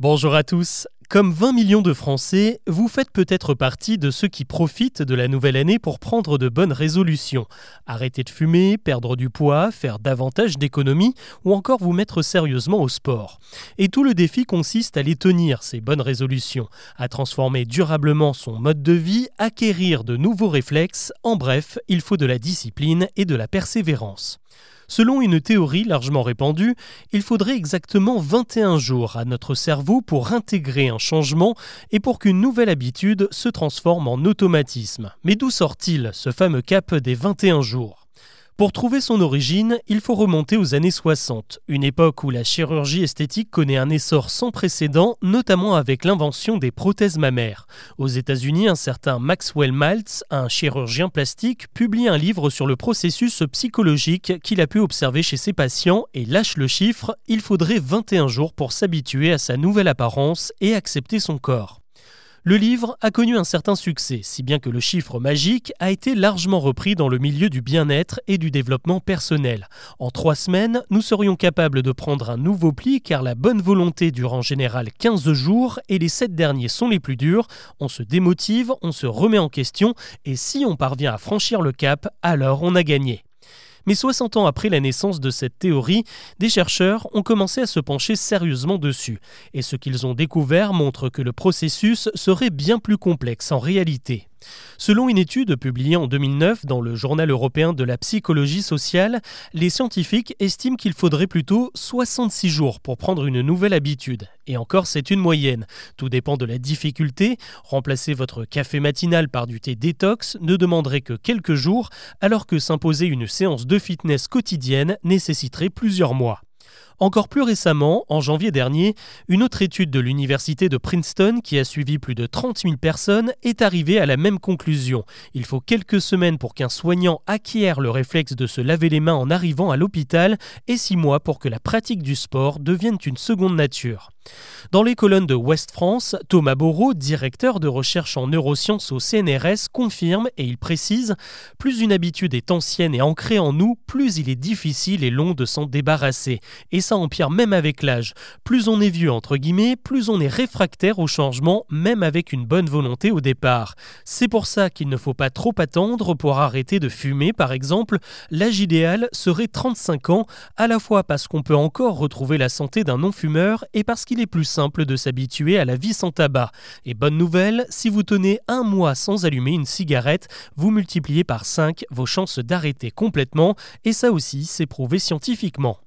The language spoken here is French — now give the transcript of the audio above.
Bonjour à tous. Comme 20 millions de Français, vous faites peut-être partie de ceux qui profitent de la nouvelle année pour prendre de bonnes résolutions. Arrêter de fumer, perdre du poids, faire davantage d'économies ou encore vous mettre sérieusement au sport. Et tout le défi consiste à les tenir, ces bonnes résolutions, à transformer durablement son mode de vie, acquérir de nouveaux réflexes, en bref, il faut de la discipline et de la persévérance. Selon une théorie largement répandue, il faudrait exactement 21 jours à notre cerveau pour intégrer un changement et pour qu'une nouvelle habitude se transforme en automatisme. Mais d'où sort-il ce fameux cap des 21 jours? Pour trouver son origine, il faut remonter aux années 60, une époque où la chirurgie esthétique connaît un essor sans précédent, notamment avec l'invention des prothèses mammaires. Aux États-Unis, un certain Maxwell Maltz, un chirurgien plastique, publie un livre sur le processus psychologique qu'il a pu observer chez ses patients et lâche le chiffre, il faudrait 21 jours pour s'habituer à sa nouvelle apparence et accepter son corps. Le livre a connu un certain succès, si bien que le chiffre magique a été largement repris dans le milieu du bien-être et du développement personnel. En trois semaines, nous serions capables de prendre un nouveau pli car la bonne volonté dure en général 15 jours et les 7 derniers sont les plus durs. On se démotive, on se remet en question et si on parvient à franchir le cap, alors on a gagné. Mais 60 ans après la naissance de cette théorie, des chercheurs ont commencé à se pencher sérieusement dessus. Et ce qu'ils ont découvert montre que le processus serait bien plus complexe en réalité. Selon une étude publiée en 2009 dans le Journal européen de la psychologie sociale, les scientifiques estiment qu'il faudrait plutôt 66 jours pour prendre une nouvelle habitude. Et encore, c'est une moyenne. Tout dépend de la difficulté. Remplacer votre café matinal par du thé détox ne demanderait que quelques jours, alors que s'imposer une séance de fitness quotidienne nécessiterait plusieurs mois. Encore plus récemment, en janvier dernier, une autre étude de l'université de Princeton qui a suivi plus de 30 000 personnes est arrivée à la même conclusion. Il faut quelques semaines pour qu'un soignant acquiert le réflexe de se laver les mains en arrivant à l'hôpital et six mois pour que la pratique du sport devienne une seconde nature. Dans les colonnes de West France, Thomas Bourreau, directeur de recherche en neurosciences au CNRS, confirme et il précise Plus une habitude est ancienne et ancrée en nous, plus il est difficile et long de s'en débarrasser. Ça empire même avec l'âge. Plus on est vieux, entre guillemets, plus on est réfractaire au changement, même avec une bonne volonté au départ. C'est pour ça qu'il ne faut pas trop attendre pour arrêter de fumer, par exemple. L'âge idéal serait 35 ans, à la fois parce qu'on peut encore retrouver la santé d'un non-fumeur et parce qu'il il est plus simple de s'habituer à la vie sans tabac. Et bonne nouvelle, si vous tenez un mois sans allumer une cigarette, vous multipliez par 5 vos chances d'arrêter complètement, et ça aussi c'est prouvé scientifiquement.